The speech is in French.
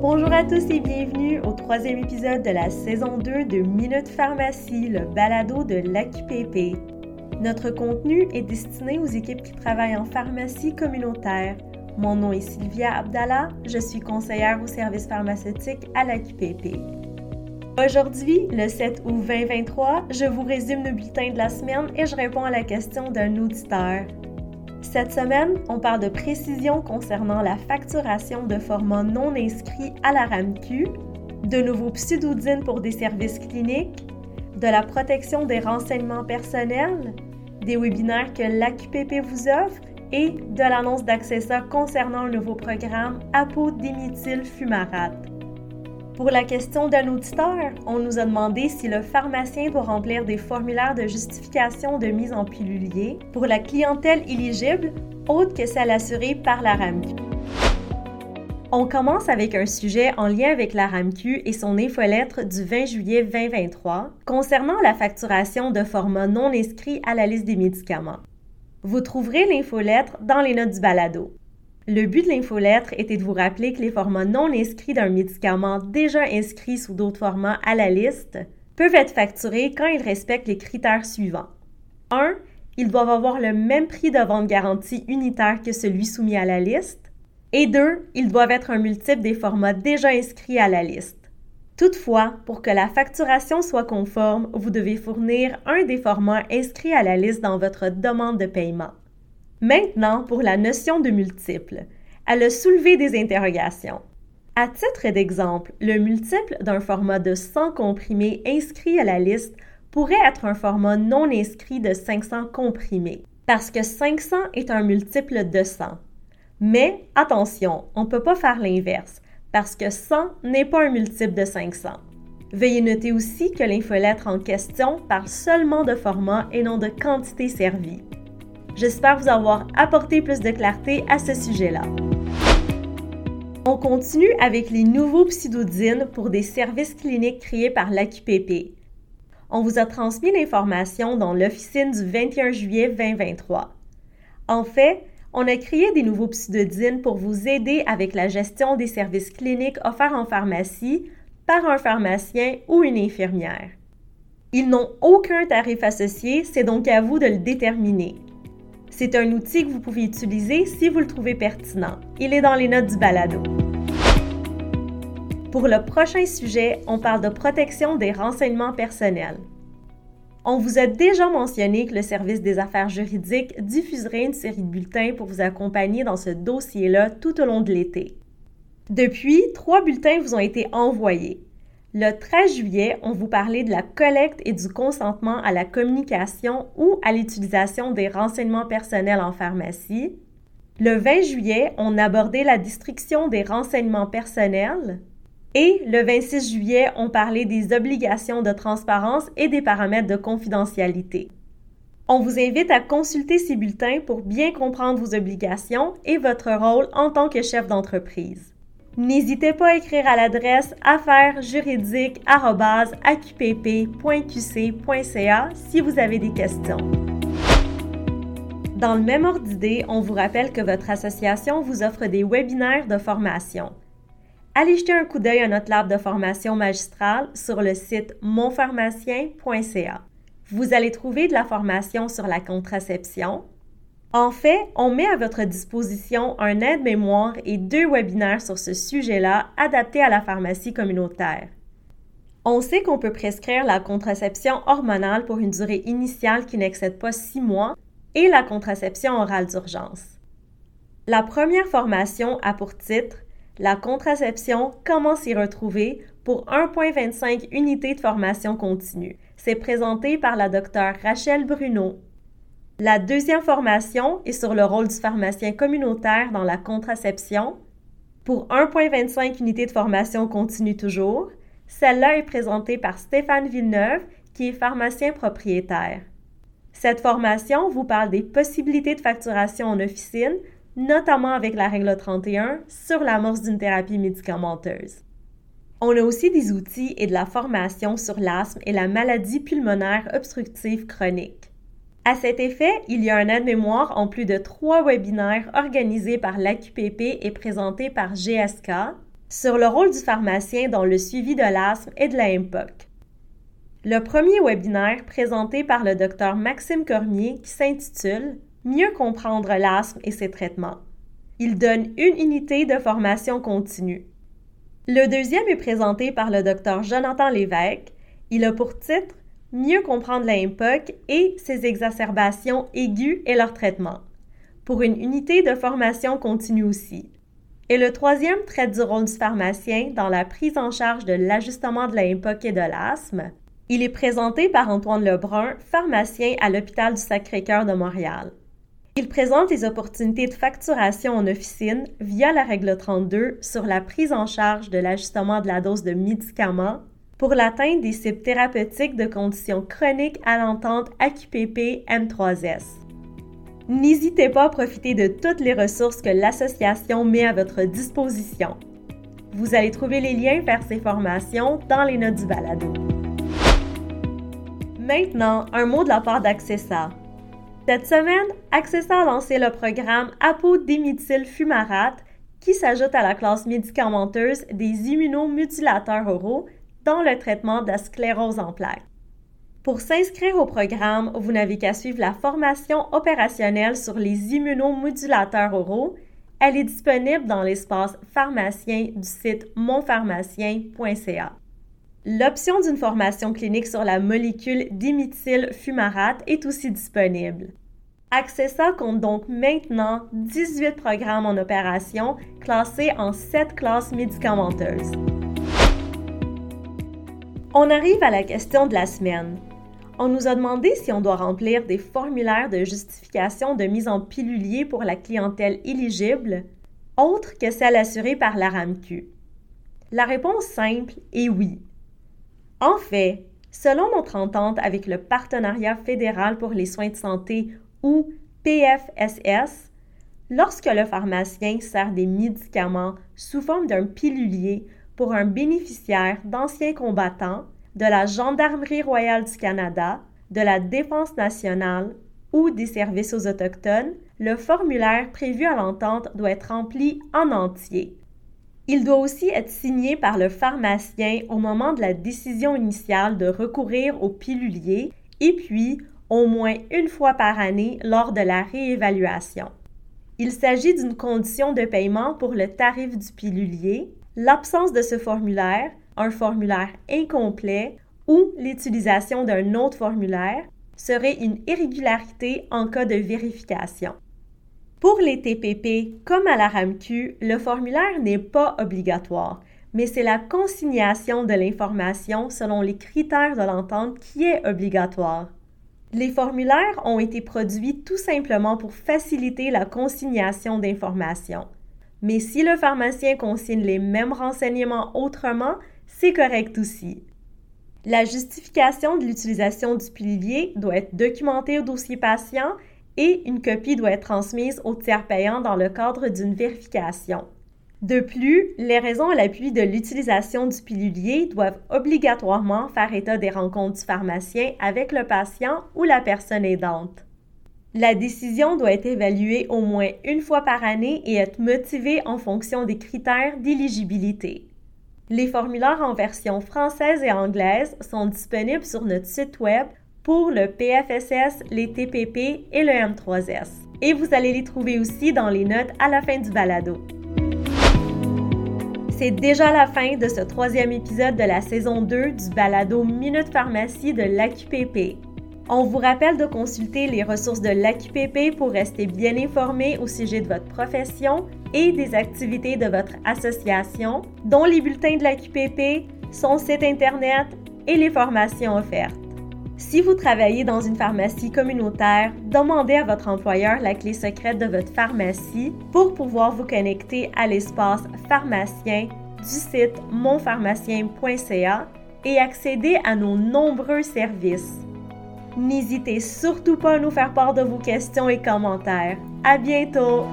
Bonjour à tous et bienvenue au troisième épisode de la saison 2 de Minute Pharmacie, le balado de l'AQPP. Notre contenu est destiné aux équipes qui travaillent en pharmacie communautaire. Mon nom est Sylvia Abdallah, je suis conseillère au service pharmaceutique à l'AQPP. Aujourd'hui, le 7 août 2023, je vous résume le bulletin de la semaine et je réponds à la question d'un auditeur. Cette semaine, on parle de précision concernant la facturation de formats non inscrits à la RAMQ, de nouveaux pseudodines pour des services cliniques, de la protection des renseignements personnels, des webinaires que l'AQPP vous offre et de l'annonce d'accesseurs concernant le nouveau programme apodiméthyl fumarate. Pour la question d'un auditeur, on nous a demandé si le pharmacien doit remplir des formulaires de justification de mise en pilulier pour la clientèle éligible, autre que celle assurée par la RAMQ. On commence avec un sujet en lien avec la RAMQ et son infolettre du 20 juillet 2023 concernant la facturation de formats non inscrits à la liste des médicaments. Vous trouverez l'infolettre dans les notes du balado. Le but de l'infolettre était de vous rappeler que les formats non inscrits d'un médicament déjà inscrit sous d'autres formats à la liste peuvent être facturés quand ils respectent les critères suivants. 1. Ils doivent avoir le même prix de vente garantie unitaire que celui soumis à la liste. Et 2. Ils doivent être un multiple des formats déjà inscrits à la liste. Toutefois, pour que la facturation soit conforme, vous devez fournir un des formats inscrits à la liste dans votre demande de paiement. Maintenant, pour la notion de multiple. Elle a soulevé des interrogations. À titre d'exemple, le multiple d'un format de 100 comprimés inscrit à la liste pourrait être un format non inscrit de 500 comprimés, parce que 500 est un multiple de 100. Mais attention, on ne peut pas faire l'inverse, parce que 100 n'est pas un multiple de 500. Veuillez noter aussi que l'infolettre en question parle seulement de format et non de quantité servie. J'espère vous avoir apporté plus de clarté à ce sujet-là. On continue avec les nouveaux pseudodines pour des services cliniques créés par l'AQPP. On vous a transmis l'information dans l'officine du 21 juillet 2023. En fait, on a créé des nouveaux pseudodines pour vous aider avec la gestion des services cliniques offerts en pharmacie par un pharmacien ou une infirmière. Ils n'ont aucun tarif associé, c'est donc à vous de le déterminer. C'est un outil que vous pouvez utiliser si vous le trouvez pertinent. Il est dans les notes du balado. Pour le prochain sujet, on parle de protection des renseignements personnels. On vous a déjà mentionné que le service des affaires juridiques diffuserait une série de bulletins pour vous accompagner dans ce dossier-là tout au long de l'été. Depuis, trois bulletins vous ont été envoyés. Le 13 juillet, on vous parlait de la collecte et du consentement à la communication ou à l'utilisation des renseignements personnels en pharmacie. Le 20 juillet, on abordait la destruction des renseignements personnels. Et le 26 juillet, on parlait des obligations de transparence et des paramètres de confidentialité. On vous invite à consulter ces bulletins pour bien comprendre vos obligations et votre rôle en tant que chef d'entreprise. N'hésitez pas à écrire à l'adresse affairesjuridiques.qpp.qc.ca si vous avez des questions. Dans le même ordre d'idée, on vous rappelle que votre association vous offre des webinaires de formation. Allez jeter un coup d'œil à notre lab de formation magistrale sur le site monpharmacien.ca. Vous allez trouver de la formation sur la contraception, en fait, on met à votre disposition un aide-mémoire et deux webinaires sur ce sujet-là adaptés à la pharmacie communautaire. On sait qu'on peut prescrire la contraception hormonale pour une durée initiale qui n'excède pas six mois et la contraception orale d'urgence. La première formation a pour titre La contraception, comment s'y retrouver pour 1,25 unités de formation continue. C'est présenté par la docteure Rachel Bruno la deuxième formation est sur le rôle du pharmacien communautaire dans la contraception. Pour 1,25 unités de formation continue toujours, celle-là est présentée par Stéphane Villeneuve, qui est pharmacien propriétaire. Cette formation vous parle des possibilités de facturation en officine, notamment avec la règle 31 sur l'amorce d'une thérapie médicamenteuse. On a aussi des outils et de la formation sur l'asthme et la maladie pulmonaire obstructive chronique. À cet effet, il y a un aide-mémoire en plus de trois webinaires organisés par l'AQPP et présentés par GSK. sur le rôle du pharmacien dans le suivi de l'asthme et de la MPOC. Le premier webinaire présenté par le docteur Maxime Cormier qui s'intitule Mieux comprendre l'asthme et ses traitements. Il donne une unité de formation continue. Le deuxième est présenté par le docteur Jonathan Lévesque. Il a pour titre Mieux comprendre la MPOC et ses exacerbations aiguës et leur traitement, pour une unité de formation continue aussi. Et le troisième traite du rôle du pharmacien dans la prise en charge de l'ajustement de la MPOC et de l'asthme. Il est présenté par Antoine Lebrun, pharmacien à l'hôpital du Sacré-Cœur de Montréal. Il présente les opportunités de facturation en officine via la règle 32 sur la prise en charge de l'ajustement de la dose de médicaments pour l'atteinte des cibles thérapeutiques de conditions chroniques à l'entente AQPP M3S. N'hésitez pas à profiter de toutes les ressources que l'association met à votre disposition. Vous allez trouver les liens vers ces formations dans les notes du balado. Maintenant, un mot de la part d'Accessa, cette semaine, Accessa a lancé le programme apodéméthyl fumarate qui s'ajoute à la classe médicamenteuse des immunomodulateurs oraux dans le traitement de la sclérose en plaques. Pour s'inscrire au programme, vous n'avez qu'à suivre la formation opérationnelle sur les immunomodulateurs oraux. Elle est disponible dans l'espace pharmacien du site monpharmacien.ca. L'option d'une formation clinique sur la molécule diméthyl fumarate est aussi disponible. Accessa compte donc maintenant 18 programmes en opération classés en 7 classes médicamenteuses. On arrive à la question de la semaine. On nous a demandé si on doit remplir des formulaires de justification de mise en pilulier pour la clientèle éligible, autre que celle assurée par la RAMQ. La réponse simple est oui. En fait, selon notre entente avec le Partenariat fédéral pour les soins de santé ou PFSS, lorsque le pharmacien sert des médicaments sous forme d'un pilulier pour un bénéficiaire d'anciens combattants de la Gendarmerie royale du Canada, de la Défense nationale ou des services aux Autochtones, le formulaire prévu à l'entente doit être rempli en entier. Il doit aussi être signé par le pharmacien au moment de la décision initiale de recourir au pilulier et puis au moins une fois par année lors de la réévaluation. Il s'agit d'une condition de paiement pour le tarif du pilulier, l'absence de ce formulaire, un formulaire incomplet ou l'utilisation d'un autre formulaire serait une irrégularité en cas de vérification. Pour les TPP, comme à la RAMQ, le formulaire n'est pas obligatoire, mais c'est la consignation de l'information selon les critères de l'entente qui est obligatoire. Les formulaires ont été produits tout simplement pour faciliter la consignation d'informations. Mais si le pharmacien consigne les mêmes renseignements autrement, c'est correct aussi. La justification de l'utilisation du pilier doit être documentée au dossier patient et une copie doit être transmise au tiers payant dans le cadre d'une vérification. De plus, les raisons à l'appui de l'utilisation du pilulier doivent obligatoirement faire état des rencontres du pharmacien avec le patient ou la personne aidante. La décision doit être évaluée au moins une fois par année et être motivée en fonction des critères d'éligibilité. Les formulaires en version française et anglaise sont disponibles sur notre site web pour le PFSS, les TPP et le M3S. Et vous allez les trouver aussi dans les notes à la fin du balado c'est déjà la fin de ce troisième épisode de la saison 2 du balado Minute Pharmacie de l'AQPP. On vous rappelle de consulter les ressources de l'AQPP pour rester bien informé au sujet de votre profession et des activités de votre association, dont les bulletins de l'AQPP, son site Internet et les formations offertes. Si vous travaillez dans une pharmacie communautaire, demandez à votre employeur la clé secrète de votre pharmacie pour pouvoir vous connecter à l'espace pharmacien du site monpharmacien.ca et accéder à nos nombreux services. N'hésitez surtout pas à nous faire part de vos questions et commentaires. À bientôt!